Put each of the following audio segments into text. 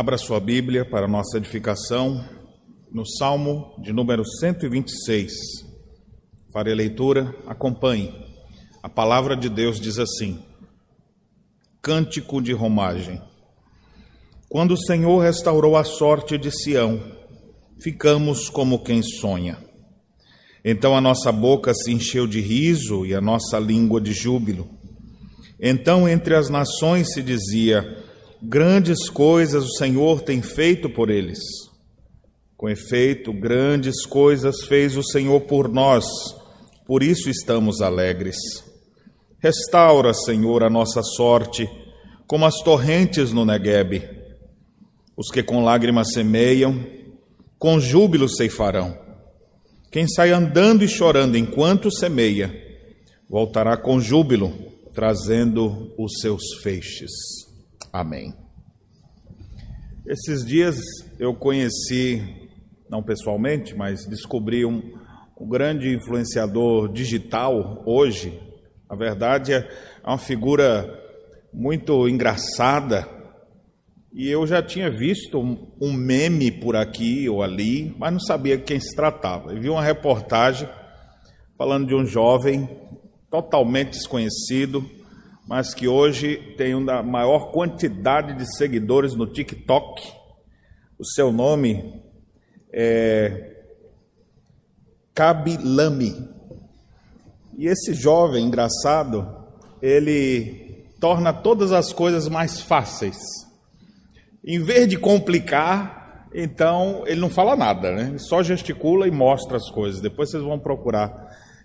Abra sua Bíblia para nossa edificação no Salmo de número 126. Farei a leitura, acompanhe. A palavra de Deus diz assim: Cântico de romagem. Quando o Senhor restaurou a sorte de Sião, ficamos como quem sonha. Então a nossa boca se encheu de riso e a nossa língua de júbilo. Então entre as nações se dizia: Grandes coisas o Senhor tem feito por eles. Com efeito, grandes coisas fez o Senhor por nós, por isso estamos alegres. Restaura, Senhor, a nossa sorte, como as torrentes no Neguebe. Os que com lágrimas semeiam, com júbilo ceifarão. Quem sai andando e chorando enquanto semeia, voltará com júbilo, trazendo os seus feixes. Amém. Esses dias eu conheci, não pessoalmente, mas descobri um, um grande influenciador digital hoje. A verdade é uma figura muito engraçada. E eu já tinha visto um, um meme por aqui ou ali, mas não sabia quem se tratava. Eu vi uma reportagem falando de um jovem totalmente desconhecido, mas que hoje tem uma maior quantidade de seguidores no TikTok. O seu nome é Kabilami. E esse jovem engraçado, ele torna todas as coisas mais fáceis. Em vez de complicar, então ele não fala nada, né? Ele só gesticula e mostra as coisas. Depois vocês vão procurar.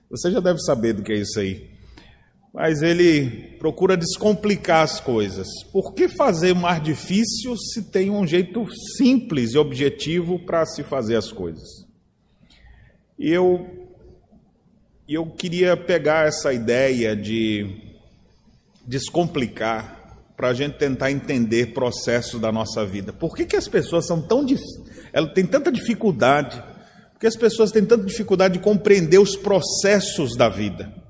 Você já deve saber do que é isso aí mas ele procura descomplicar as coisas. Por que fazer mais difícil se tem um jeito simples e objetivo para se fazer as coisas? E eu, eu queria pegar essa ideia de descomplicar para a gente tentar entender processos da nossa vida. Por que, que as pessoas são tão elas têm tanta dificuldade? Por que as pessoas têm tanta dificuldade de compreender os processos da vida?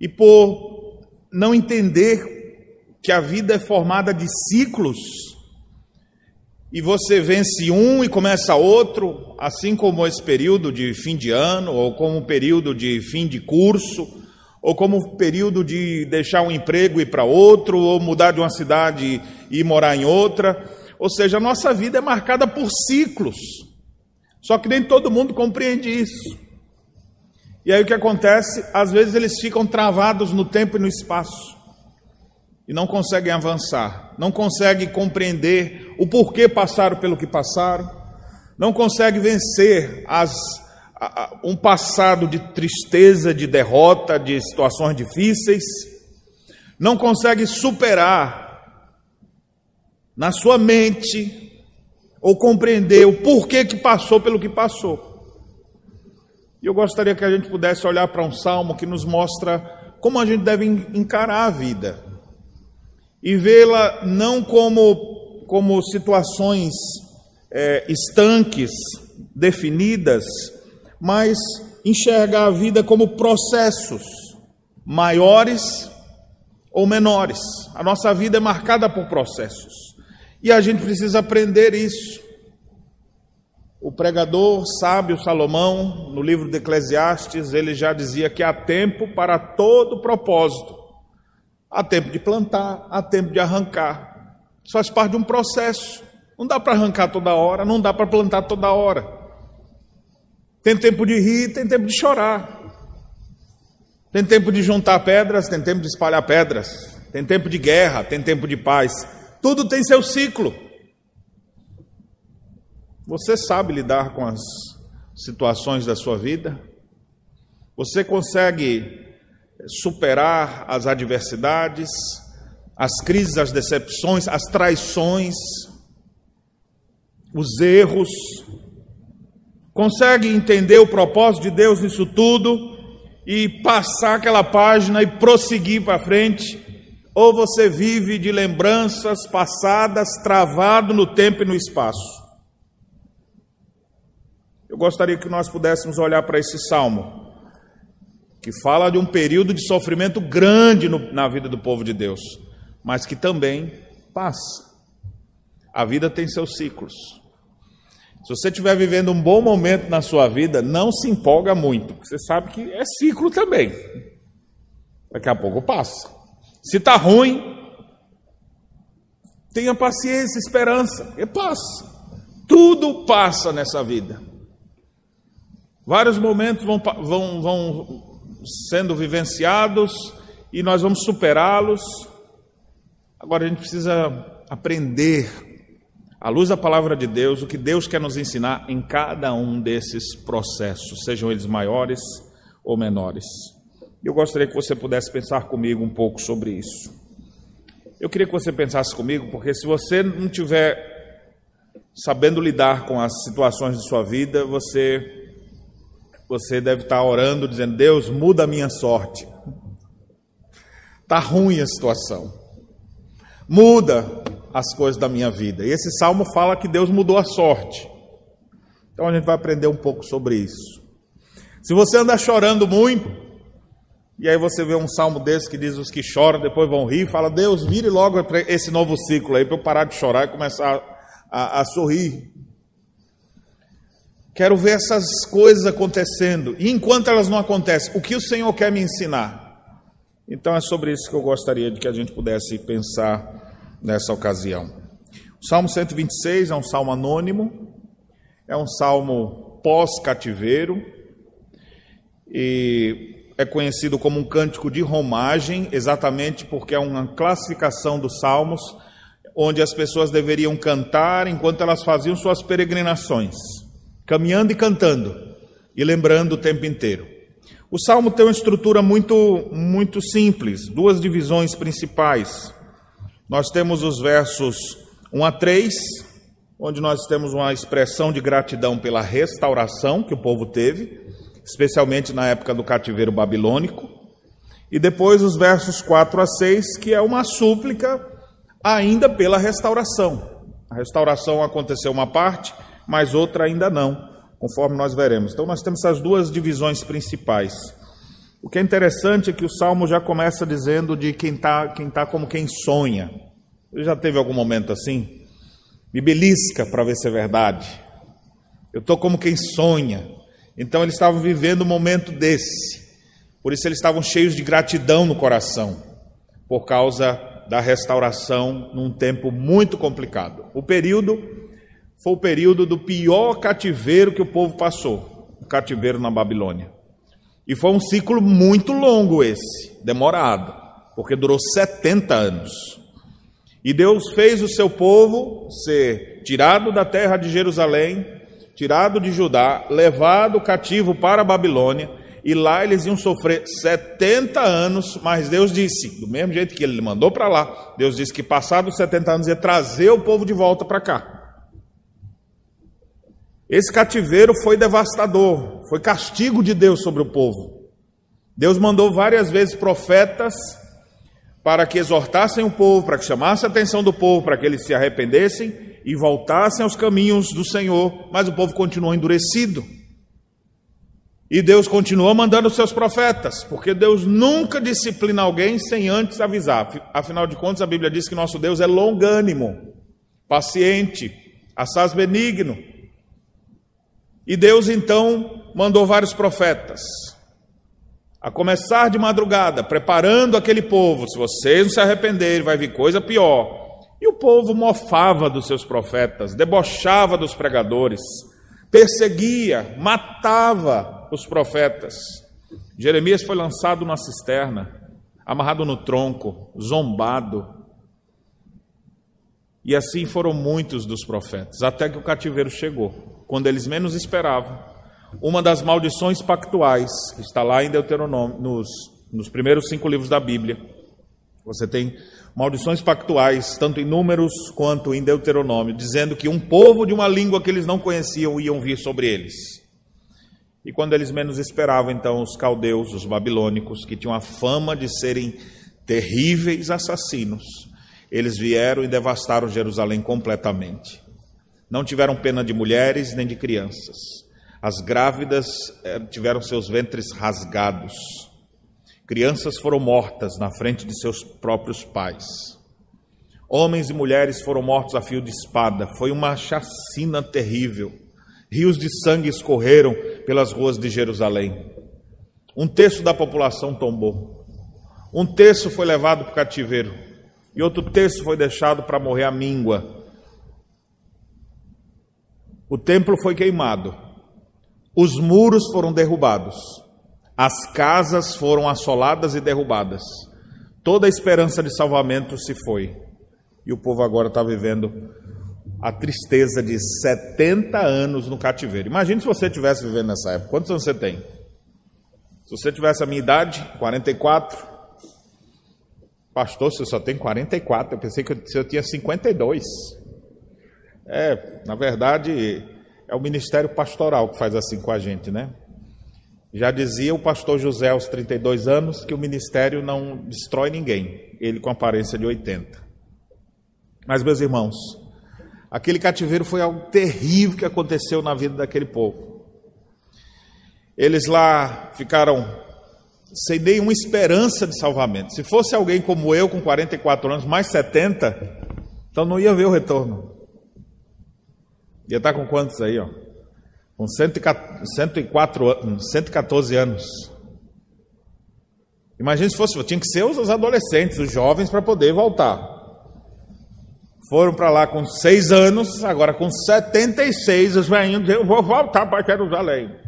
E por não entender que a vida é formada de ciclos, e você vence um e começa outro, assim como esse período de fim de ano, ou como o período de fim de curso, ou como o período de deixar um emprego e ir para outro, ou mudar de uma cidade e morar em outra. Ou seja, a nossa vida é marcada por ciclos. Só que nem todo mundo compreende isso. E aí o que acontece? Às vezes eles ficam travados no tempo e no espaço e não conseguem avançar, não conseguem compreender o porquê passaram pelo que passaram, não conseguem vencer as, um passado de tristeza, de derrota, de situações difíceis, não conseguem superar na sua mente ou compreender o porquê que passou pelo que passou. E eu gostaria que a gente pudesse olhar para um salmo que nos mostra como a gente deve encarar a vida e vê-la não como, como situações é, estanques, definidas, mas enxergar a vida como processos maiores ou menores. A nossa vida é marcada por processos e a gente precisa aprender isso. O pregador sábio Salomão, no livro de Eclesiastes, ele já dizia que há tempo para todo propósito. Há tempo de plantar, há tempo de arrancar. Isso faz parte de um processo. Não dá para arrancar toda hora, não dá para plantar toda hora. Tem tempo de rir, tem tempo de chorar. Tem tempo de juntar pedras, tem tempo de espalhar pedras. Tem tempo de guerra, tem tempo de paz. Tudo tem seu ciclo. Você sabe lidar com as situações da sua vida? Você consegue superar as adversidades, as crises, as decepções, as traições, os erros? Consegue entender o propósito de Deus nisso tudo e passar aquela página e prosseguir para frente? Ou você vive de lembranças passadas, travado no tempo e no espaço? Eu gostaria que nós pudéssemos olhar para esse salmo, que fala de um período de sofrimento grande no, na vida do povo de Deus, mas que também passa. A vida tem seus ciclos. Se você estiver vivendo um bom momento na sua vida, não se empolga muito, porque você sabe que é ciclo também. Daqui a pouco passa. Se está ruim, tenha paciência, esperança, e passa. Tudo passa nessa vida. Vários momentos vão, vão, vão sendo vivenciados e nós vamos superá-los. Agora a gente precisa aprender à luz da palavra de Deus, o que Deus quer nos ensinar em cada um desses processos, sejam eles maiores ou menores. Eu gostaria que você pudesse pensar comigo um pouco sobre isso. Eu queria que você pensasse comigo, porque se você não tiver sabendo lidar com as situações de sua vida, você você deve estar orando dizendo: "Deus, muda a minha sorte". Tá ruim a situação. Muda as coisas da minha vida. E esse salmo fala que Deus mudou a sorte. Então a gente vai aprender um pouco sobre isso. Se você anda chorando muito, e aí você vê um salmo desse que diz os que choram depois vão rir, fala, Deus, vire logo esse novo ciclo aí para eu parar de chorar e começar a, a, a sorrir. Quero ver essas coisas acontecendo. E enquanto elas não acontecem, o que o Senhor quer me ensinar? Então é sobre isso que eu gostaria de que a gente pudesse pensar nessa ocasião. O Salmo 126 é um salmo anônimo, é um salmo pós-cativeiro e é conhecido como um cântico de romagem, exatamente porque é uma classificação dos salmos onde as pessoas deveriam cantar enquanto elas faziam suas peregrinações, caminhando e cantando e lembrando o tempo inteiro. O salmo tem uma estrutura muito muito simples, duas divisões principais. Nós temos os versos 1 a 3, onde nós temos uma expressão de gratidão pela restauração que o povo teve, especialmente na época do cativeiro babilônico. E depois os versos 4 a 6, que é uma súplica ainda pela restauração. A restauração aconteceu uma parte, mas outra ainda não, conforme nós veremos. Então nós temos essas duas divisões principais. O que é interessante é que o salmo já começa dizendo de quem está quem tá como quem sonha. Você já teve algum momento assim? Me belisca para ver se é verdade. Eu estou como quem sonha. Então eles estavam vivendo um momento desse. Por isso eles estavam cheios de gratidão no coração, por causa da restauração num tempo muito complicado. O período foi o período do pior cativeiro que o povo passou, o cativeiro na Babilônia. E foi um ciclo muito longo esse, demorado, porque durou 70 anos. E Deus fez o seu povo ser tirado da terra de Jerusalém, tirado de Judá, levado cativo para a Babilônia, e lá eles iam sofrer 70 anos, mas Deus disse, do mesmo jeito que ele mandou para lá, Deus disse que passados 70 anos ia trazer o povo de volta para cá. Esse cativeiro foi devastador, foi castigo de Deus sobre o povo. Deus mandou várias vezes profetas para que exortassem o povo, para que chamassem a atenção do povo, para que eles se arrependessem e voltassem aos caminhos do Senhor, mas o povo continuou endurecido. E Deus continuou mandando os seus profetas, porque Deus nunca disciplina alguém sem antes avisar. Afinal de contas, a Bíblia diz que nosso Deus é longânimo, paciente, assaz benigno. E Deus então mandou vários profetas, a começar de madrugada, preparando aquele povo. Se vocês não se arrependerem, vai vir coisa pior. E o povo mofava dos seus profetas, debochava dos pregadores, perseguia, matava os profetas. Jeremias foi lançado na cisterna, amarrado no tronco, zombado. E assim foram muitos dos profetas, até que o cativeiro chegou quando eles menos esperavam, uma das maldições pactuais, está lá em Deuteronômio, nos, nos primeiros cinco livros da Bíblia. Você tem maldições pactuais, tanto em Números quanto em Deuteronômio, dizendo que um povo de uma língua que eles não conheciam iam vir sobre eles. E quando eles menos esperavam, então, os caldeus, os babilônicos, que tinham a fama de serem terríveis assassinos, eles vieram e devastaram Jerusalém completamente. Não tiveram pena de mulheres nem de crianças. As grávidas eh, tiveram seus ventres rasgados. Crianças foram mortas na frente de seus próprios pais. Homens e mulheres foram mortos a fio de espada. Foi uma chacina terrível. Rios de sangue escorreram pelas ruas de Jerusalém. Um terço da população tombou. Um terço foi levado para o cativeiro. E outro terço foi deixado para morrer à míngua. O templo foi queimado. Os muros foram derrubados. As casas foram assoladas e derrubadas. Toda a esperança de salvamento se foi. E o povo agora está vivendo a tristeza de 70 anos no cativeiro. Imagine se você estivesse vivendo nessa época. Quantos anos você tem? Se você tivesse a minha idade, 44. Pastor, você só tem 44. Eu pensei que eu tinha 52. É, na verdade, é o ministério pastoral que faz assim com a gente, né? Já dizia o pastor José aos 32 anos que o ministério não destrói ninguém, ele com aparência de 80. Mas, meus irmãos, aquele cativeiro foi algo terrível que aconteceu na vida daquele povo. Eles lá ficaram sem nenhuma esperança de salvamento. Se fosse alguém como eu, com 44 anos, mais 70, então não ia ver o retorno. Ia estar com quantos aí, ó? Com 104, 114 anos. Imagina se fosse, tinha que ser os adolescentes, os jovens, para poder voltar. Foram para lá com seis anos, agora com 76, os velhinhos eu vou voltar para Jerusalém.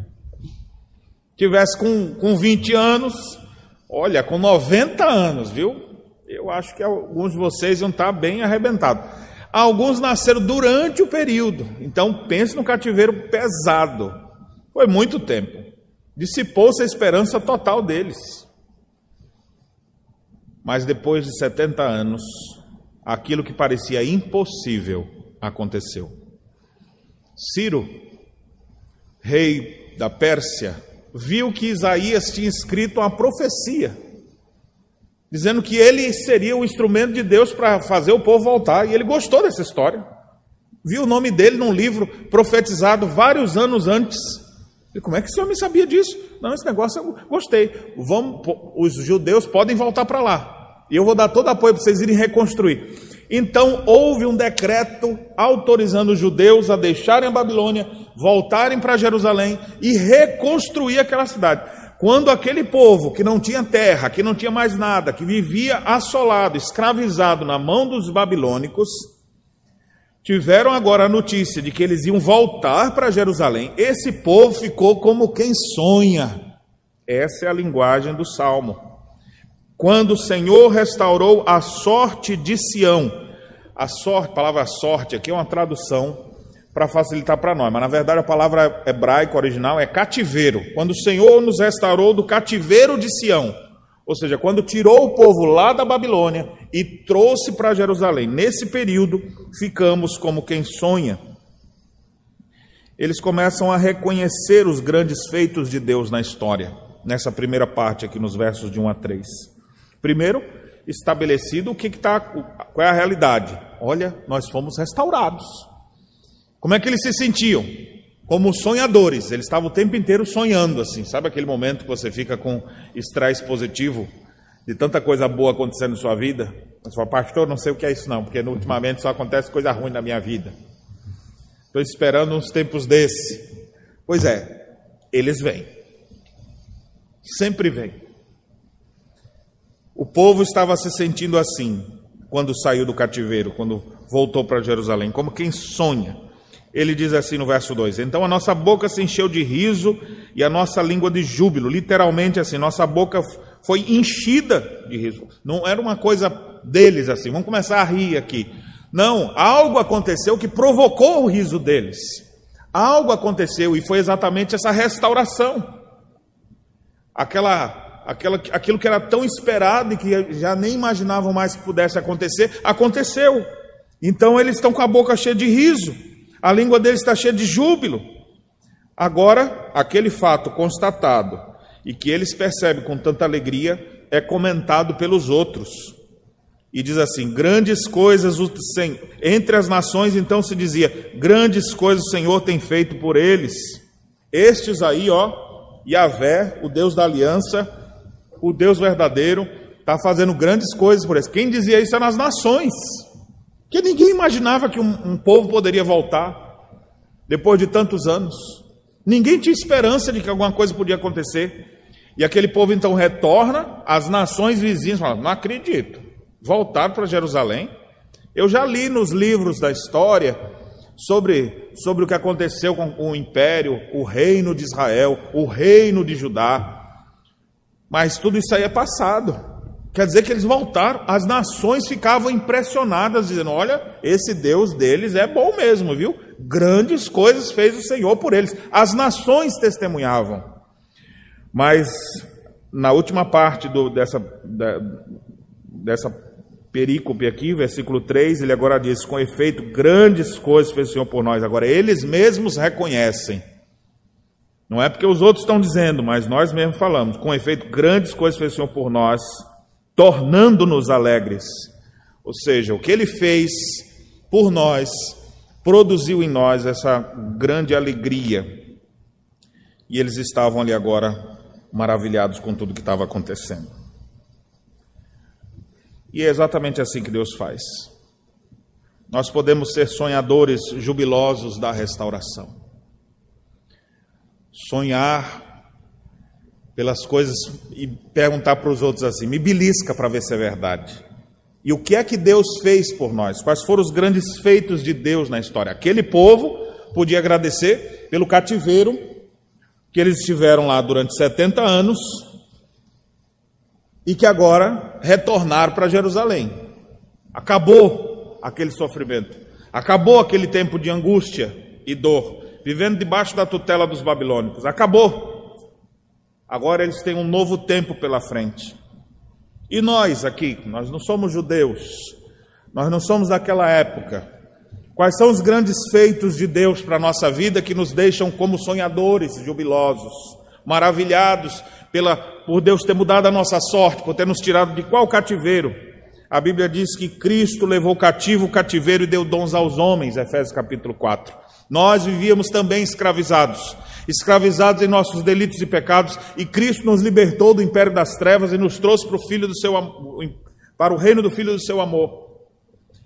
Tivesse com, com 20 anos, olha, com 90 anos, viu? Eu acho que alguns de vocês iam estar bem arrebentados. Alguns nasceram durante o período, então pense no cativeiro pesado. Foi muito tempo. Dissipou-se a esperança total deles. Mas depois de 70 anos, aquilo que parecia impossível aconteceu. Ciro, rei da Pérsia, viu que Isaías tinha escrito uma profecia dizendo que ele seria o instrumento de Deus para fazer o povo voltar, e ele gostou dessa história. Viu o nome dele num livro profetizado vários anos antes. E como é que esse homem sabia disso? Não, esse negócio eu gostei. Vamos, os judeus podem voltar para lá. E eu vou dar todo apoio para vocês irem reconstruir. Então houve um decreto autorizando os judeus a deixarem a Babilônia, voltarem para Jerusalém e reconstruir aquela cidade. Quando aquele povo que não tinha terra, que não tinha mais nada, que vivia assolado, escravizado na mão dos babilônicos, tiveram agora a notícia de que eles iam voltar para Jerusalém, esse povo ficou como quem sonha. Essa é a linguagem do salmo. Quando o Senhor restaurou a sorte de Sião, a sorte, a palavra sorte aqui é uma tradução para facilitar para nós, mas na verdade a palavra hebraica original é cativeiro. Quando o Senhor nos restaurou do cativeiro de Sião, ou seja, quando tirou o povo lá da Babilônia e trouxe para Jerusalém. Nesse período, ficamos como quem sonha. Eles começam a reconhecer os grandes feitos de Deus na história, nessa primeira parte aqui nos versos de 1 a 3. Primeiro, estabelecido o que está, qual é a realidade. Olha, nós fomos restaurados. Como é que eles se sentiam? Como sonhadores, eles estavam o tempo inteiro sonhando assim. Sabe aquele momento que você fica com estresse positivo de tanta coisa boa acontecendo em sua vida? Você fala, pastor, não sei o que é isso não, porque ultimamente só acontece coisa ruim na minha vida. Estou esperando uns tempos desse. Pois é, eles vêm. Sempre vêm. O povo estava se sentindo assim quando saiu do cativeiro, quando voltou para Jerusalém, como quem sonha ele diz assim no verso 2: Então a nossa boca se encheu de riso e a nossa língua de júbilo. Literalmente assim, nossa boca foi enchida de riso. Não era uma coisa deles assim, vamos começar a rir aqui. Não, algo aconteceu que provocou o riso deles. Algo aconteceu e foi exatamente essa restauração. Aquela, aquilo que era tão esperado e que já nem imaginavam mais que pudesse acontecer, aconteceu. Então eles estão com a boca cheia de riso. A língua deles está cheia de júbilo. Agora, aquele fato constatado e que eles percebem com tanta alegria é comentado pelos outros. E diz assim: grandes coisas o Senhor. Entre as nações, então se dizia: grandes coisas o Senhor tem feito por eles. Estes aí, ó, Yahvé, o Deus da aliança, o Deus verdadeiro, está fazendo grandes coisas por eles. Quem dizia isso eram as nações. Que ninguém imaginava que um, um povo poderia voltar depois de tantos anos. Ninguém tinha esperança de que alguma coisa podia acontecer. E aquele povo então retorna, as nações vizinhas falam: não acredito, voltar para Jerusalém. Eu já li nos livros da história sobre, sobre o que aconteceu com o império, o reino de Israel, o reino de Judá. Mas tudo isso aí é passado. Quer dizer que eles voltaram, as nações ficavam impressionadas, dizendo: Olha, esse Deus deles é bom mesmo, viu? Grandes coisas fez o Senhor por eles. As nações testemunhavam. Mas na última parte do, dessa, da, dessa perícope aqui, versículo 3, ele agora diz: Com efeito, grandes coisas fez o Senhor por nós. Agora, eles mesmos reconhecem. Não é porque os outros estão dizendo, mas nós mesmos falamos. Com efeito, grandes coisas fez o Senhor por nós tornando-nos alegres. Ou seja, o que ele fez por nós produziu em nós essa grande alegria. E eles estavam ali agora maravilhados com tudo que estava acontecendo. E é exatamente assim que Deus faz. Nós podemos ser sonhadores jubilosos da restauração. Sonhar pelas coisas e perguntar para os outros assim: me belisca para ver se é verdade. E o que é que Deus fez por nós? Quais foram os grandes feitos de Deus na história? Aquele povo podia agradecer pelo cativeiro que eles estiveram lá durante 70 anos e que agora retornaram para Jerusalém. Acabou aquele sofrimento, acabou aquele tempo de angústia e dor, vivendo debaixo da tutela dos babilônicos. Acabou. Agora eles têm um novo tempo pela frente. E nós aqui, nós não somos judeus, nós não somos daquela época. Quais são os grandes feitos de Deus para a nossa vida que nos deixam como sonhadores jubilosos, maravilhados pela, por Deus ter mudado a nossa sorte, por ter nos tirado de qual cativeiro? A Bíblia diz que Cristo levou cativo o cativeiro e deu dons aos homens, Efésios capítulo 4. Nós vivíamos também escravizados, escravizados em nossos delitos e pecados, e Cristo nos libertou do império das trevas e nos trouxe para o filho do seu para o reino do filho do seu amor.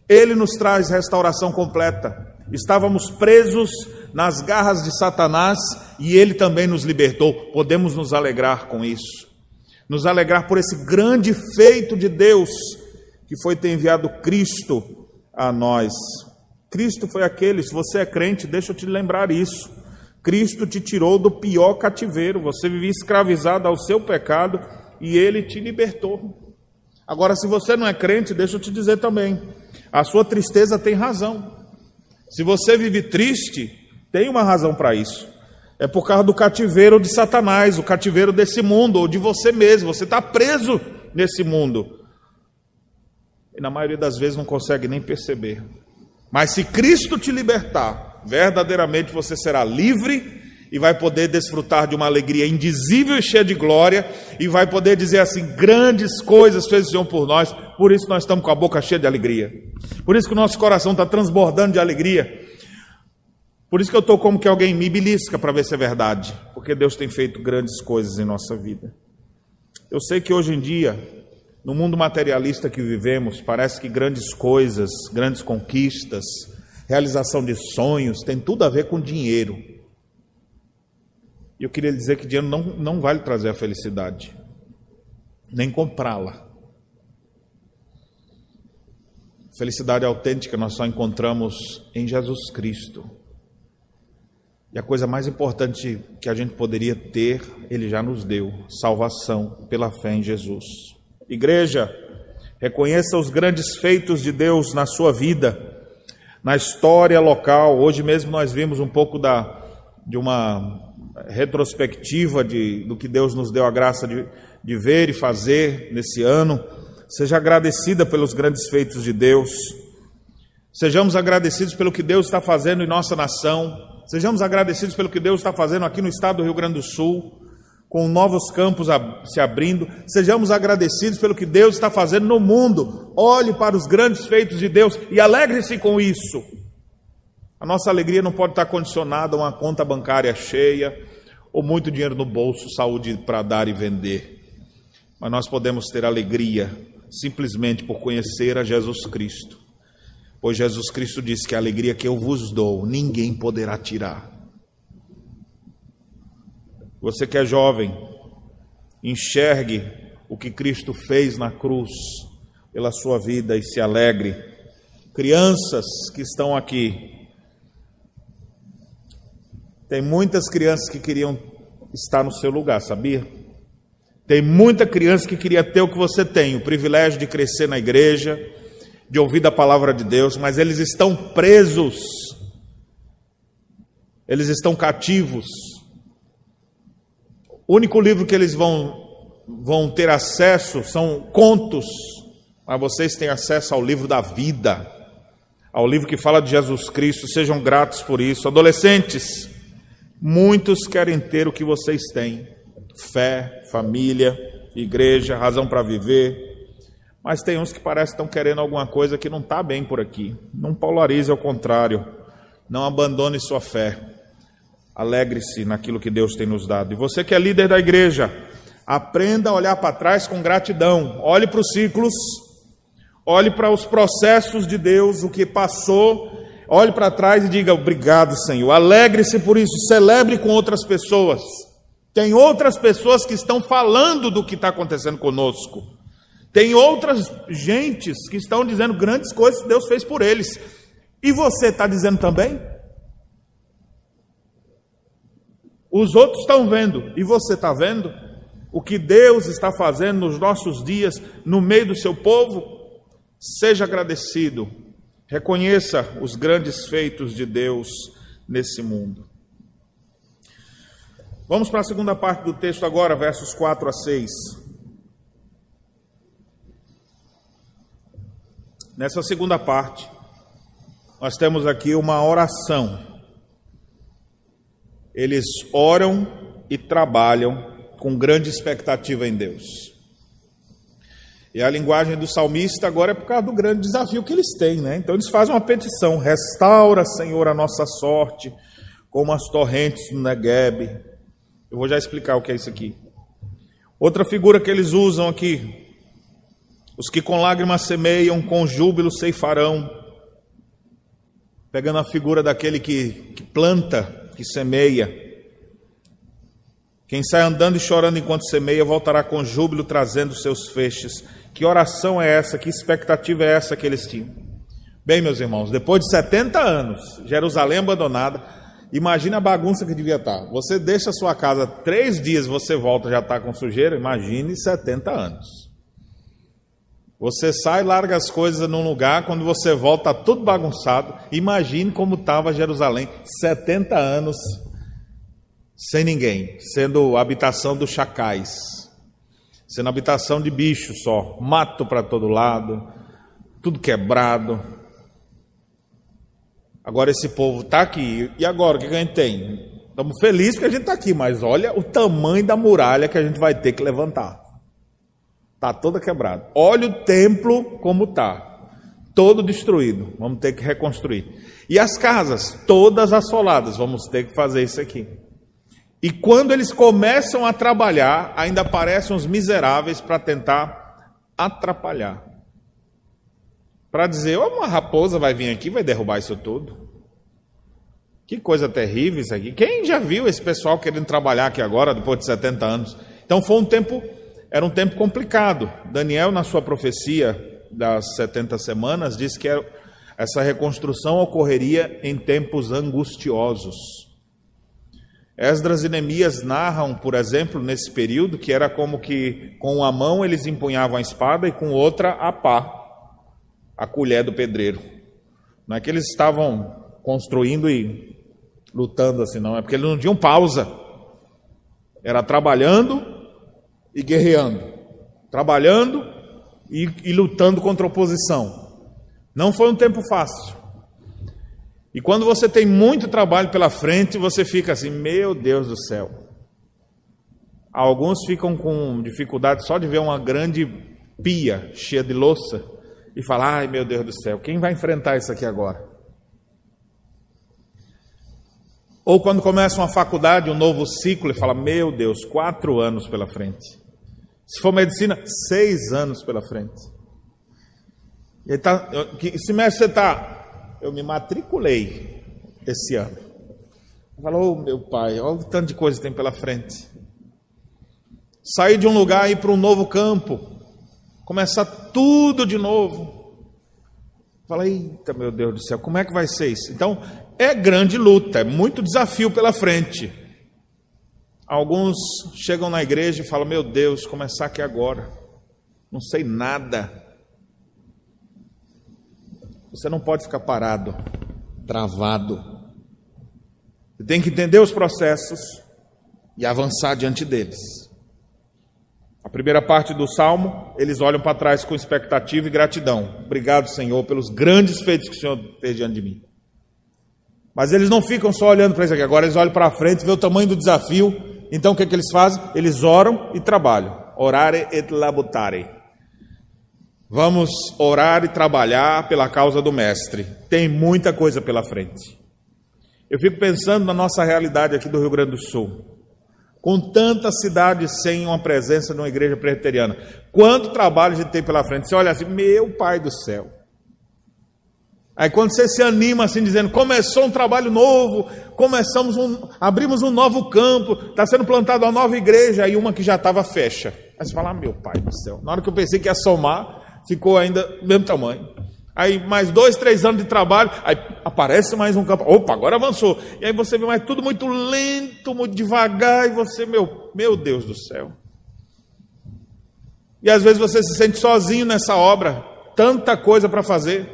Ele nos traz restauração completa. Estávamos presos nas garras de Satanás e ele também nos libertou. Podemos nos alegrar com isso. Nos alegrar por esse grande feito de Deus que foi ter enviado Cristo a nós. Cristo foi aquele, se você é crente, deixa eu te lembrar isso. Cristo te tirou do pior cativeiro, você vivia escravizado ao seu pecado e ele te libertou. Agora, se você não é crente, deixa eu te dizer também, a sua tristeza tem razão. Se você vive triste, tem uma razão para isso. É por causa do cativeiro de Satanás, o cativeiro desse mundo, ou de você mesmo. Você está preso nesse mundo. E na maioria das vezes não consegue nem perceber. Mas se Cristo te libertar, verdadeiramente você será livre e vai poder desfrutar de uma alegria indizível e cheia de glória, e vai poder dizer assim: grandes coisas fez o Senhor por nós, por isso nós estamos com a boca cheia de alegria, por isso que o nosso coração está transbordando de alegria, por isso que eu estou como que alguém me belisca para ver se é verdade, porque Deus tem feito grandes coisas em nossa vida. Eu sei que hoje em dia, no mundo materialista que vivemos, parece que grandes coisas, grandes conquistas, realização de sonhos, tem tudo a ver com dinheiro. E eu queria dizer que dinheiro não, não vai lhe trazer a felicidade, nem comprá-la. Felicidade autêntica nós só encontramos em Jesus Cristo. E a coisa mais importante que a gente poderia ter, Ele já nos deu: salvação pela fé em Jesus. Igreja, reconheça os grandes feitos de Deus na sua vida na história local. Hoje mesmo nós vimos um pouco da, de uma retrospectiva de, do que Deus nos deu a graça de, de ver e fazer nesse ano. Seja agradecida pelos grandes feitos de Deus. Sejamos agradecidos pelo que Deus está fazendo em nossa nação. Sejamos agradecidos pelo que Deus está fazendo aqui no estado do Rio Grande do Sul com novos campos se abrindo. Sejamos agradecidos pelo que Deus está fazendo no mundo. Olhe para os grandes feitos de Deus e alegre-se com isso. A nossa alegria não pode estar condicionada a uma conta bancária cheia ou muito dinheiro no bolso, saúde para dar e vender. Mas nós podemos ter alegria simplesmente por conhecer a Jesus Cristo. Pois Jesus Cristo disse que a alegria que eu vos dou, ninguém poderá tirar. Você que é jovem, enxergue o que Cristo fez na cruz pela sua vida e se alegre. Crianças que estão aqui, tem muitas crianças que queriam estar no seu lugar, sabia? Tem muita criança que queria ter o que você tem, o privilégio de crescer na igreja, de ouvir da palavra de Deus, mas eles estão presos, eles estão cativos. O único livro que eles vão, vão ter acesso são contos, mas vocês têm acesso ao livro da vida, ao livro que fala de Jesus Cristo, sejam gratos por isso. Adolescentes, muitos querem ter o que vocês têm: fé, família, igreja, razão para viver. Mas tem uns que parecem que estão querendo alguma coisa que não está bem por aqui. Não polarize ao contrário. Não abandone sua fé. Alegre-se naquilo que Deus tem nos dado. E você que é líder da igreja, aprenda a olhar para trás com gratidão. Olhe para os ciclos, olhe para os processos de Deus, o que passou. Olhe para trás e diga obrigado, Senhor. Alegre-se por isso. Celebre com outras pessoas. Tem outras pessoas que estão falando do que está acontecendo conosco. Tem outras gentes que estão dizendo grandes coisas que Deus fez por eles. E você está dizendo também? Os outros estão vendo, e você está vendo? O que Deus está fazendo nos nossos dias, no meio do seu povo? Seja agradecido, reconheça os grandes feitos de Deus nesse mundo. Vamos para a segunda parte do texto agora, versos 4 a 6. Nessa segunda parte, nós temos aqui uma oração. Eles oram e trabalham com grande expectativa em Deus. E a linguagem do salmista agora é por causa do grande desafio que eles têm, né? Então eles fazem uma petição: restaura, Senhor, a nossa sorte, como as torrentes no Negueb eu vou já explicar o que é isso aqui. Outra figura que eles usam aqui: os que com lágrimas semeiam, com júbilo ceifarão. Pegando a figura daquele que, que planta, que semeia. Quem sai andando e chorando enquanto semeia, voltará com júbilo trazendo seus feixes. Que oração é essa? Que expectativa é essa que eles tinham? Bem, meus irmãos, depois de 70 anos, Jerusalém abandonada, Imagina a bagunça que devia estar. Você deixa a sua casa três dias, você volta já está com sujeira. Imagine 70 anos. Você sai, larga as coisas num lugar, quando você volta, está tudo bagunçado. Imagine como estava Jerusalém, 70 anos sem ninguém, sendo habitação dos chacais, sendo habitação de bichos só, mato para todo lado, tudo quebrado. Agora esse povo está aqui. E agora o que a gente tem? Estamos felizes que a gente está aqui, mas olha o tamanho da muralha que a gente vai ter que levantar. Está toda quebrada. Olha o templo como está. Todo destruído. Vamos ter que reconstruir. E as casas, todas assoladas. Vamos ter que fazer isso aqui. E quando eles começam a trabalhar, ainda aparecem os miseráveis para tentar atrapalhar para dizer: oh, uma raposa vai vir aqui vai derrubar isso tudo. Que coisa terrível isso aqui. Quem já viu esse pessoal querendo trabalhar aqui agora, depois de 70 anos? Então foi um tempo, era um tempo complicado. Daniel, na sua profecia das 70 semanas, disse que essa reconstrução ocorreria em tempos angustiosos. Esdras e Neemias narram, por exemplo, nesse período, que era como que com uma mão eles empunhavam a espada e com outra a pá a colher do pedreiro. Não é que eles estavam construindo e lutando assim, não. É porque eles não tinham pausa. Era trabalhando e guerreando. Trabalhando e, e lutando contra a oposição. Não foi um tempo fácil. E quando você tem muito trabalho pela frente, você fica assim: meu Deus do céu. Alguns ficam com dificuldade só de ver uma grande pia cheia de louça e fala: ai meu Deus do céu, quem vai enfrentar isso aqui agora? Ou quando começa uma faculdade, um novo ciclo, e fala: meu Deus, quatro anos pela frente. Se for medicina, seis anos pela frente. Ele tá, que semestre você está? Eu me matriculei esse ano. Falou, oh, meu pai, olha o tanto de coisa que tem pela frente. Sair de um lugar e ir para um novo campo, começar tudo de novo. Fala, eita meu Deus do céu, como é que vai ser isso? Então, é grande luta, é muito desafio pela frente. Alguns chegam na igreja e falam: Meu Deus, começar aqui agora, não sei nada. Você não pode ficar parado, travado. Você tem que entender os processos e avançar diante deles. A primeira parte do salmo, eles olham para trás com expectativa e gratidão. Obrigado, Senhor, pelos grandes feitos que o Senhor fez diante de mim. Mas eles não ficam só olhando para isso aqui, agora eles olham para frente, vê o tamanho do desafio. Então o que, é que eles fazem? Eles oram e trabalham. Orare et labutare. Vamos orar e trabalhar pela causa do Mestre. Tem muita coisa pela frente. Eu fico pensando na nossa realidade aqui do Rio Grande do Sul. Com tantas cidades sem uma presença de uma igreja presbiteriana. Quanto trabalho a gente tem pela frente? Você olha assim, meu pai do céu. Aí quando você se anima assim, dizendo, começou um trabalho novo, começamos um, abrimos um novo campo, está sendo plantada uma nova igreja, aí uma que já estava fecha. Aí você fala, ah, meu pai do céu. Na hora que eu pensei que ia somar, ficou ainda do mesmo tamanho. Aí mais dois, três anos de trabalho, aí aparece mais um campo. Opa, agora avançou. E aí você vê mais tudo muito lento, muito devagar, e você, meu, meu Deus do céu. E às vezes você se sente sozinho nessa obra, tanta coisa para fazer,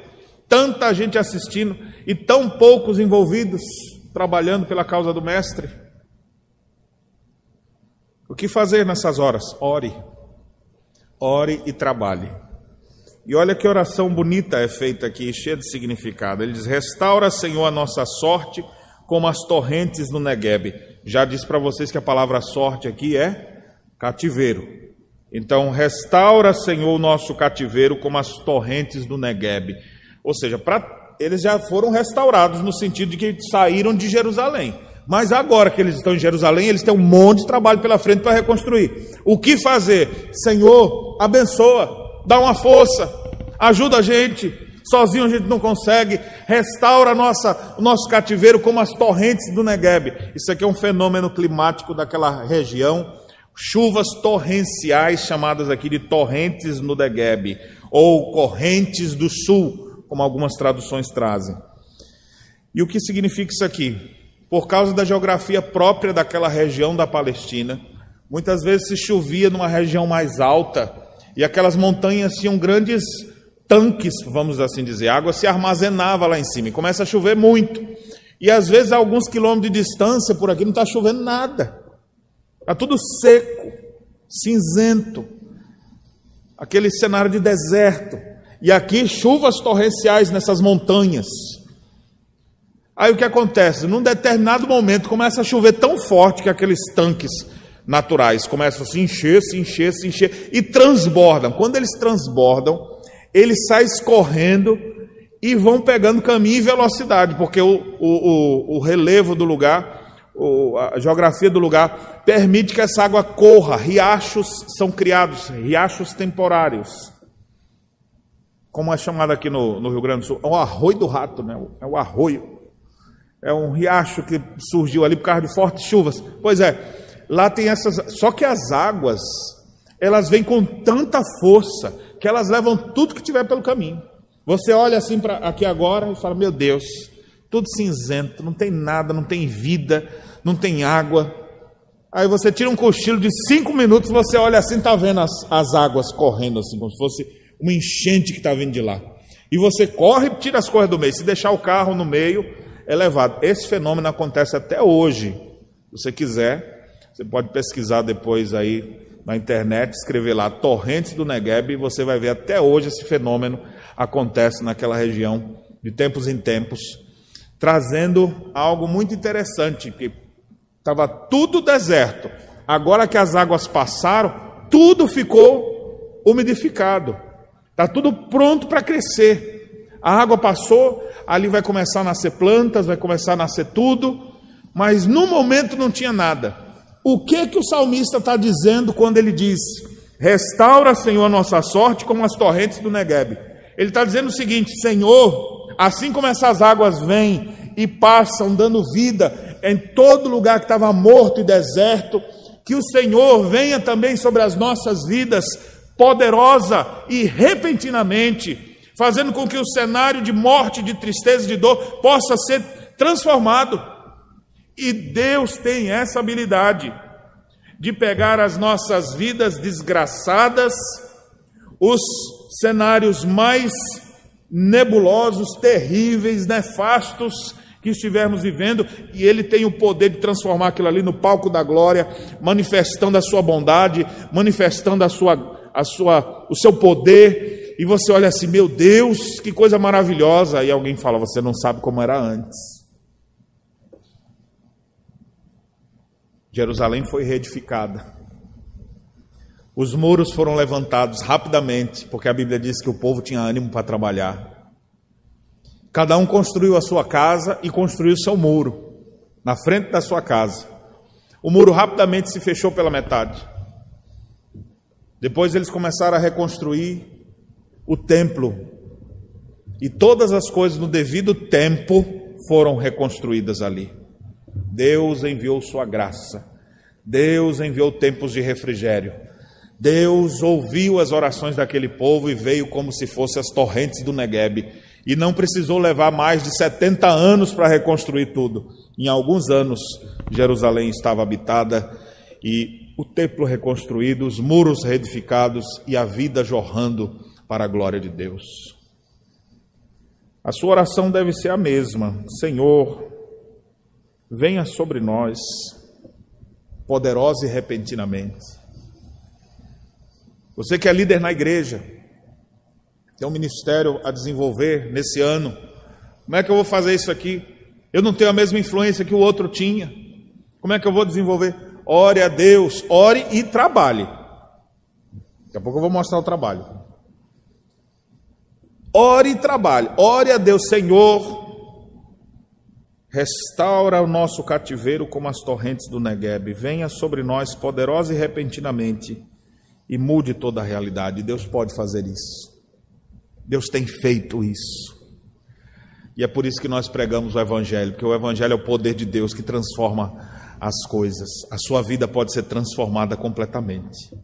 tanta gente assistindo e tão poucos envolvidos trabalhando pela causa do Mestre. O que fazer nessas horas? Ore. Ore e trabalhe. E olha que oração bonita é feita aqui, cheia de significado. Ele diz: Restaura, Senhor, a nossa sorte como as torrentes no Negueb. Já disse para vocês que a palavra sorte aqui é cativeiro. Então, restaura, Senhor, o nosso cativeiro como as torrentes do Negueb. Ou seja, pra, eles já foram restaurados no sentido de que saíram de Jerusalém. Mas agora que eles estão em Jerusalém, eles têm um monte de trabalho pela frente para reconstruir. O que fazer? Senhor, abençoa dá uma força, ajuda a gente. Sozinho a gente não consegue, restaura nossa, o nosso cativeiro como as torrentes do Negueb. Isso aqui é um fenômeno climático daquela região. Chuvas torrenciais, chamadas aqui de torrentes no Negueb, ou correntes do sul, como algumas traduções trazem. E o que significa isso aqui? Por causa da geografia própria daquela região da Palestina, muitas vezes se chovia numa região mais alta, e aquelas montanhas tinham grandes tanques, vamos assim dizer. A água se armazenava lá em cima e começa a chover muito. E às vezes, a alguns quilômetros de distância, por aqui não está chovendo nada. Está tudo seco, cinzento. Aquele cenário de deserto. E aqui, chuvas torrenciais nessas montanhas. Aí o que acontece? Num determinado momento começa a chover tão forte que aqueles tanques naturais começam a se encher, se encher, se encher e transbordam. Quando eles transbordam, eles saem escorrendo e vão pegando caminho e velocidade, porque o, o, o, relevo do lugar, a geografia do lugar, permite que essa água corra. Riachos são criados, riachos temporários. Como é chamado aqui no, no Rio Grande do Sul? É o arroio do rato, né? É o arroio. É um riacho que surgiu ali por causa de fortes chuvas. Pois é, Lá tem essas. Só que as águas, elas vêm com tanta força que elas levam tudo que tiver pelo caminho. Você olha assim para aqui agora e fala: Meu Deus, tudo cinzento, não tem nada, não tem vida, não tem água. Aí você tira um cochilo de cinco minutos, você olha assim, está vendo as, as águas correndo assim, como se fosse uma enchente que está vindo de lá. E você corre e tira as coisas do meio. Se deixar o carro no meio, é levado. Esse fenômeno acontece até hoje. Se você quiser, você pode pesquisar depois aí na internet, escrever lá Torrentes do Negueb, e você vai ver até hoje esse fenômeno acontece naquela região, de tempos em tempos, trazendo algo muito interessante, que estava tudo deserto. Agora que as águas passaram, tudo ficou umidificado. Está tudo pronto para crescer. A água passou, ali vai começar a nascer plantas, vai começar a nascer tudo, mas no momento não tinha nada. O que que o salmista está dizendo quando ele diz: Restaura, Senhor, a nossa sorte como as torrentes do Negueb? Ele está dizendo o seguinte: Senhor, assim como essas águas vêm e passam dando vida em todo lugar que estava morto e deserto, que o Senhor venha também sobre as nossas vidas, poderosa e repentinamente, fazendo com que o cenário de morte, de tristeza, de dor possa ser transformado. E Deus tem essa habilidade de pegar as nossas vidas desgraçadas, os cenários mais nebulosos, terríveis, nefastos que estivermos vivendo, e Ele tem o poder de transformar aquilo ali no palco da glória, manifestando a sua bondade, manifestando a sua, a sua, o seu poder, e você olha assim, meu Deus, que coisa maravilhosa, e alguém fala, você não sabe como era antes. Jerusalém foi reedificada. Os muros foram levantados rapidamente, porque a Bíblia diz que o povo tinha ânimo para trabalhar. Cada um construiu a sua casa e construiu seu muro, na frente da sua casa. O muro rapidamente se fechou pela metade. Depois eles começaram a reconstruir o templo. E todas as coisas no devido tempo foram reconstruídas ali. Deus enviou sua graça. Deus enviou tempos de refrigério. Deus ouviu as orações daquele povo e veio como se fossem as torrentes do Negueb. E não precisou levar mais de 70 anos para reconstruir tudo. Em alguns anos, Jerusalém estava habitada e o templo reconstruído, os muros reedificados e a vida jorrando para a glória de Deus. A sua oração deve ser a mesma: Senhor, venha sobre nós, poderosa e repentinamente. Você que é líder na igreja, tem um ministério a desenvolver nesse ano, como é que eu vou fazer isso aqui? Eu não tenho a mesma influência que o outro tinha. Como é que eu vou desenvolver? Ore a Deus, ore e trabalhe. Daqui a pouco eu vou mostrar o trabalho. Ore e trabalhe. Ore a Deus, Senhor, Restaura o nosso cativeiro como as torrentes do Negueb. Venha sobre nós poderosa e repentinamente e mude toda a realidade. Deus pode fazer isso. Deus tem feito isso. E é por isso que nós pregamos o Evangelho, porque o Evangelho é o poder de Deus que transforma as coisas. A sua vida pode ser transformada completamente.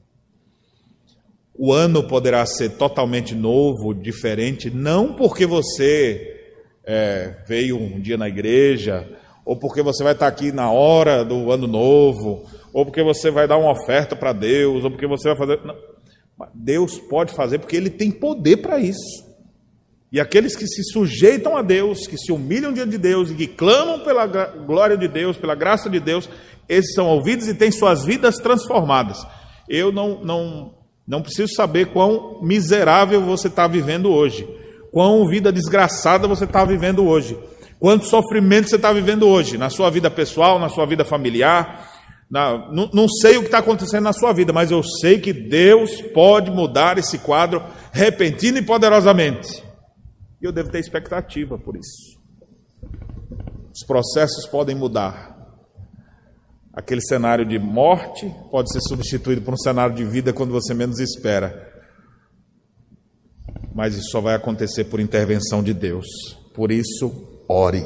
O ano poderá ser totalmente novo, diferente, não porque você é, veio um dia na igreja, ou porque você vai estar aqui na hora do ano novo, ou porque você vai dar uma oferta para Deus, ou porque você vai fazer. Não. Deus pode fazer porque Ele tem poder para isso. E aqueles que se sujeitam a Deus, que se humilham diante de Deus e que clamam pela glória de Deus, pela graça de Deus, esses são ouvidos e têm suas vidas transformadas. Eu não, não, não preciso saber quão miserável você está vivendo hoje quão vida desgraçada você está vivendo hoje, quanto sofrimento você está vivendo hoje, na sua vida pessoal, na sua vida familiar. Na, não, não sei o que está acontecendo na sua vida, mas eu sei que Deus pode mudar esse quadro repentino e poderosamente. E eu devo ter expectativa por isso. Os processos podem mudar. Aquele cenário de morte pode ser substituído por um cenário de vida quando você menos espera mas isso só vai acontecer por intervenção de Deus. Por isso, ore.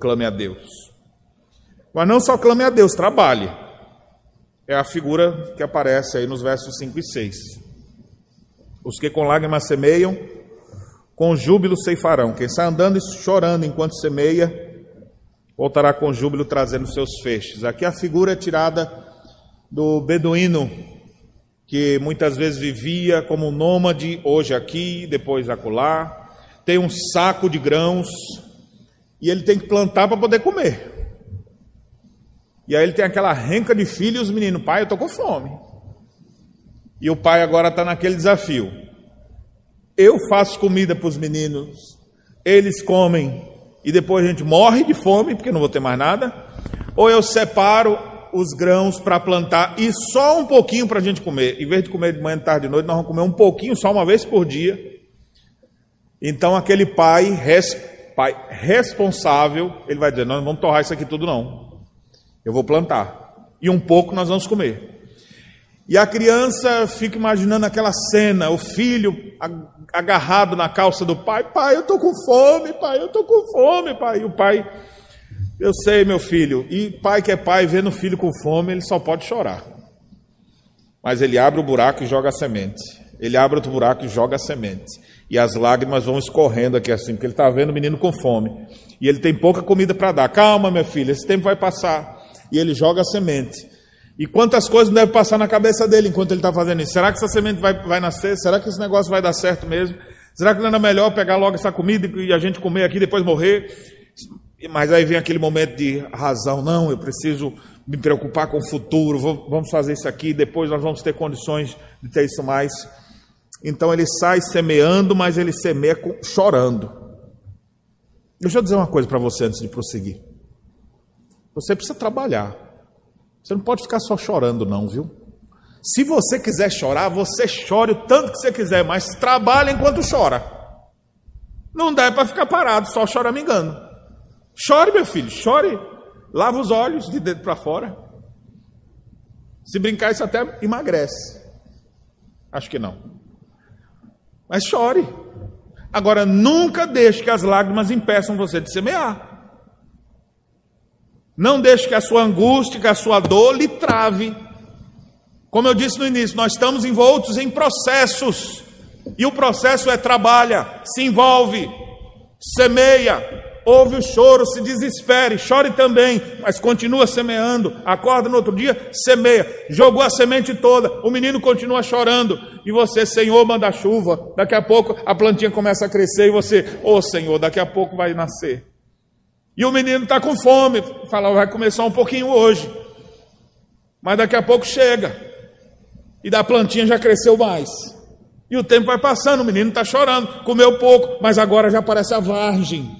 Clame a Deus. Mas não só clame a Deus, trabalhe. É a figura que aparece aí nos versos 5 e 6. Os que com lágrimas semeiam, com júbilo ceifarão. Quem sai andando e chorando enquanto semeia, voltará com júbilo trazendo seus feixes. Aqui a figura é tirada do beduíno que muitas vezes vivia como nômade, hoje aqui, depois acolá, tem um saco de grãos e ele tem que plantar para poder comer. E aí ele tem aquela renca de filhos, os meninos, pai, eu estou com fome. E o pai agora está naquele desafio. Eu faço comida para os meninos, eles comem e depois a gente morre de fome porque não vou ter mais nada. Ou eu separo os grãos para plantar e só um pouquinho para a gente comer. Em vez de comer de manhã, de tarde, de noite, nós vamos comer um pouquinho só uma vez por dia. Então aquele pai, res, pai responsável, ele vai dizer: Nós não vamos torrar isso aqui tudo, não. Eu vou plantar. E um pouco nós vamos comer. E a criança fica imaginando aquela cena, o filho agarrado na calça do pai, pai, eu tô com fome, pai, eu tô com fome, pai. E o pai, eu sei, meu filho. E pai que é pai, vendo o filho com fome, ele só pode chorar. Mas ele abre o buraco e joga a semente. Ele abre outro buraco e joga a semente. E as lágrimas vão escorrendo aqui assim, porque ele está vendo o menino com fome. E ele tem pouca comida para dar. Calma, meu filho, esse tempo vai passar. E ele joga a semente. E quantas coisas não devem passar na cabeça dele enquanto ele está fazendo isso? Será que essa semente vai, vai nascer? Será que esse negócio vai dar certo mesmo? Será que não era melhor pegar logo essa comida e a gente comer aqui e depois morrer? Mas aí vem aquele momento de razão, não, eu preciso me preocupar com o futuro, vamos fazer isso aqui, depois nós vamos ter condições de ter isso mais. Então ele sai semeando, mas ele semeia chorando. Deixa eu dizer uma coisa para você antes de prosseguir. Você precisa trabalhar. Você não pode ficar só chorando, não, viu? Se você quiser chorar, você chore o tanto que você quiser, mas trabalhe enquanto chora. Não dá para ficar parado, só choramingando. Chore, meu filho, chore. Lava os olhos de dentro para fora. Se brincar, isso até emagrece. Acho que não. Mas chore. Agora, nunca deixe que as lágrimas impeçam você de semear. Não deixe que a sua angústia, que a sua dor lhe trave. Como eu disse no início, nós estamos envoltos em processos. E o processo é trabalha, se envolve, semeia, ouve o choro, se desespere, chore também, mas continua semeando. Acorda no outro dia, semeia. Jogou a semente toda, o menino continua chorando. E você, Senhor, manda chuva. Daqui a pouco a plantinha começa a crescer e você, ô oh, Senhor, daqui a pouco vai nascer. E o menino está com fome, fala, vai começar um pouquinho hoje. Mas daqui a pouco chega. E da plantinha já cresceu mais. E o tempo vai passando, o menino está chorando, comeu pouco, mas agora já parece a vargem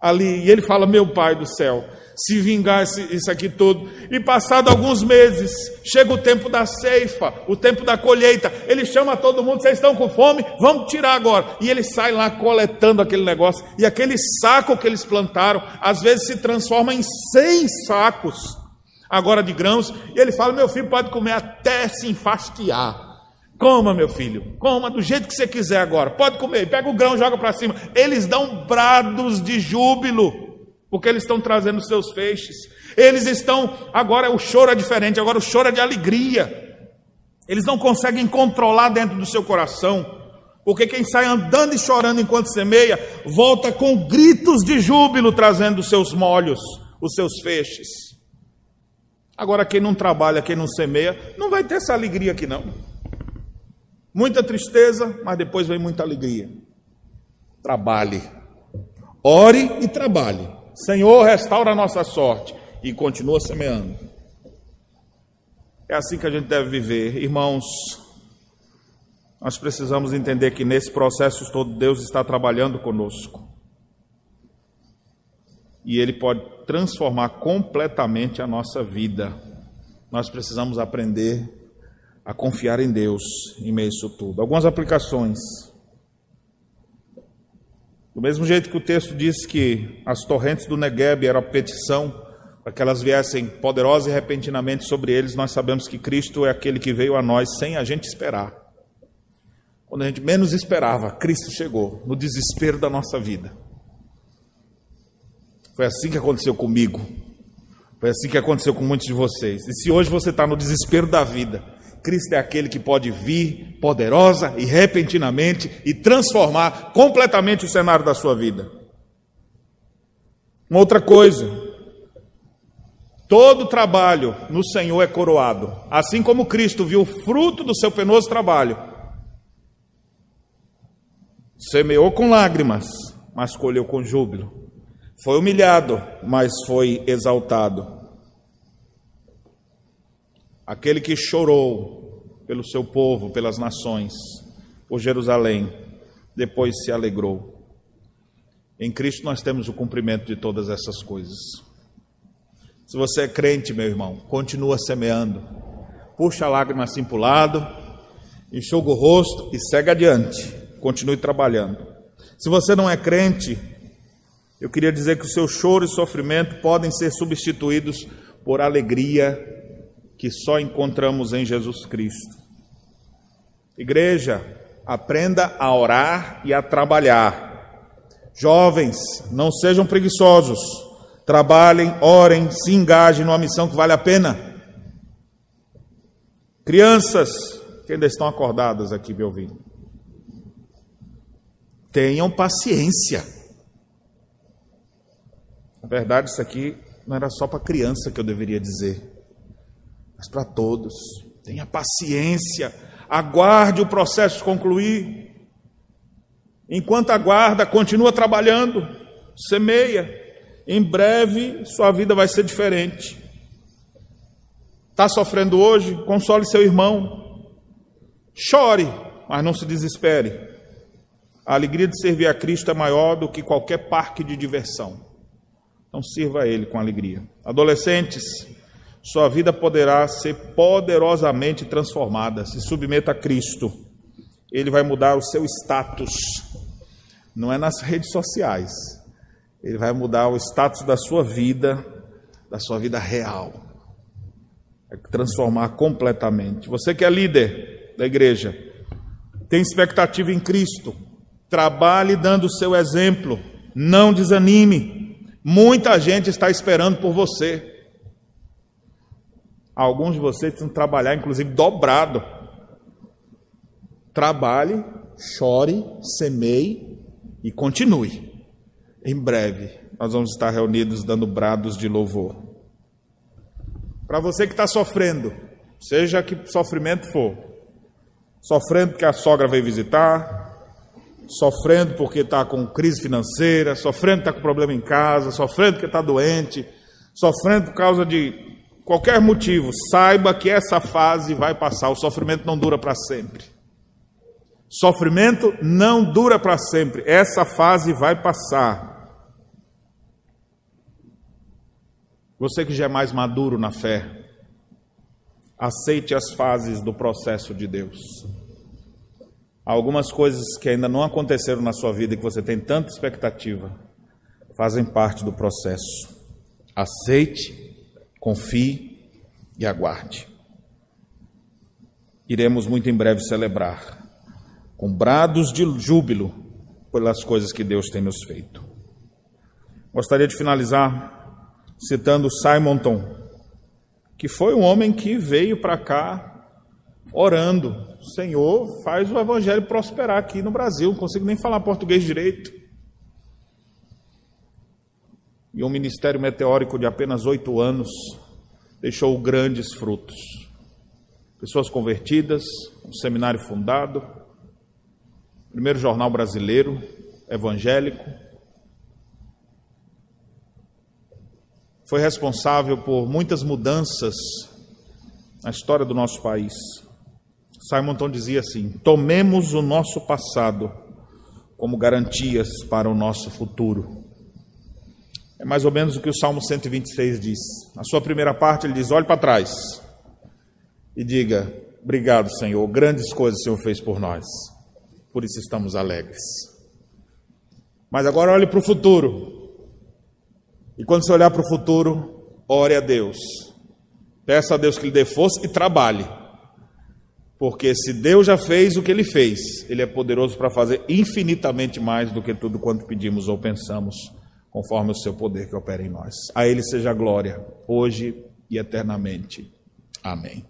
ali. E ele fala: Meu pai do céu, se vingar isso aqui todo. E passado alguns meses, chega o tempo da ceifa, o tempo da colheita. Ele chama todo mundo: Vocês estão com fome? Vamos tirar agora. E ele sai lá coletando aquele negócio. E aquele saco que eles plantaram, às vezes se transforma em 100 sacos agora de grãos. E ele fala: Meu filho pode comer até se enfastiar. Coma, meu filho, coma do jeito que você quiser agora. Pode comer, pega o grão, joga para cima. Eles dão brados de júbilo, porque eles estão trazendo seus feixes. Eles estão, agora o choro é diferente, agora o choro é de alegria. Eles não conseguem controlar dentro do seu coração, porque quem sai andando e chorando enquanto semeia, volta com gritos de júbilo trazendo os seus molhos, os seus feixes. Agora, quem não trabalha, quem não semeia, não vai ter essa alegria aqui não. Muita tristeza, mas depois vem muita alegria. Trabalhe. Ore e trabalhe. Senhor, restaura a nossa sorte. E continua semeando. É assim que a gente deve viver. Irmãos, nós precisamos entender que nesse processo todo Deus está trabalhando conosco. E Ele pode transformar completamente a nossa vida. Nós precisamos aprender a confiar em Deus em meio a isso tudo. Algumas aplicações. Do mesmo jeito que o texto diz que as torrentes do Negueb eram petição para que elas viessem poderosas e repentinamente sobre eles, nós sabemos que Cristo é aquele que veio a nós sem a gente esperar. Quando a gente menos esperava, Cristo chegou no desespero da nossa vida. Foi assim que aconteceu comigo. Foi assim que aconteceu com muitos de vocês. E se hoje você está no desespero da vida, Cristo é aquele que pode vir poderosa e repentinamente e transformar completamente o cenário da sua vida. Uma outra coisa, todo trabalho no Senhor é coroado, assim como Cristo viu o fruto do seu penoso trabalho. Semeou com lágrimas, mas colheu com júbilo. Foi humilhado, mas foi exaltado. Aquele que chorou pelo seu povo, pelas nações, por Jerusalém, depois se alegrou. Em Cristo nós temos o cumprimento de todas essas coisas. Se você é crente, meu irmão, continua semeando. Puxa a lágrima assim para o lado, enxuga o rosto e segue adiante. Continue trabalhando. Se você não é crente, eu queria dizer que o seu choro e sofrimento podem ser substituídos por alegria que só encontramos em Jesus Cristo. Igreja, aprenda a orar e a trabalhar. Jovens, não sejam preguiçosos. Trabalhem, orem, se engajem numa missão que vale a pena. Crianças que ainda estão acordadas aqui me ouvindo, tenham paciência. Na verdade, isso aqui não era só para criança que eu deveria dizer, mas para todos. Tenha paciência, aguarde o processo concluir. Enquanto aguarda, continua trabalhando, semeia. Em breve, sua vida vai ser diferente. Está sofrendo hoje? Console seu irmão. Chore, mas não se desespere. A alegria de servir a Cristo é maior do que qualquer parque de diversão. Então sirva a Ele com alegria. Adolescentes, sua vida poderá ser poderosamente transformada. Se submeta a Cristo. Ele vai mudar o seu status. Não é nas redes sociais. Ele vai mudar o status da sua vida, da sua vida real. Vai transformar completamente. Você que é líder da igreja, tem expectativa em Cristo. Trabalhe dando o seu exemplo. Não desanime. Muita gente está esperando por você. Alguns de vocês precisam trabalhar, inclusive, dobrado. Trabalhe, chore, semeie e continue. Em breve, nós vamos estar reunidos dando brados de louvor. Para você que está sofrendo, seja que sofrimento for, sofrendo porque a sogra veio visitar, sofrendo porque está com crise financeira, sofrendo porque está com problema em casa, sofrendo porque está doente, sofrendo por causa de qualquer motivo, saiba que essa fase vai passar. O sofrimento não dura para sempre. Sofrimento não dura para sempre. Essa fase vai passar. Você que já é mais maduro na fé, aceite as fases do processo de Deus algumas coisas que ainda não aconteceram na sua vida e que você tem tanta expectativa, fazem parte do processo. Aceite, confie e aguarde. Iremos muito em breve celebrar, com brados de júbilo, pelas coisas que Deus tem nos feito. Gostaria de finalizar citando Simonton, que foi um homem que veio para cá orando, Senhor, faz o evangelho prosperar aqui no Brasil. Não consigo nem falar português direito. E um ministério meteórico de apenas oito anos deixou grandes frutos. Pessoas convertidas, um seminário fundado, primeiro jornal brasileiro, evangélico. Foi responsável por muitas mudanças na história do nosso país. Simonton dizia assim: tomemos o nosso passado como garantias para o nosso futuro. É mais ou menos o que o Salmo 126 diz. Na sua primeira parte, ele diz: olhe para trás e diga: Obrigado, Senhor, grandes coisas o Senhor fez por nós, por isso estamos alegres. Mas agora olhe para o futuro. E quando você olhar para o futuro, ore a Deus. Peça a Deus que lhe dê força e trabalhe porque se Deus já fez o que ele fez, ele é poderoso para fazer infinitamente mais do que tudo quanto pedimos ou pensamos, conforme o seu poder que opera em nós. A ele seja glória, hoje e eternamente. Amém.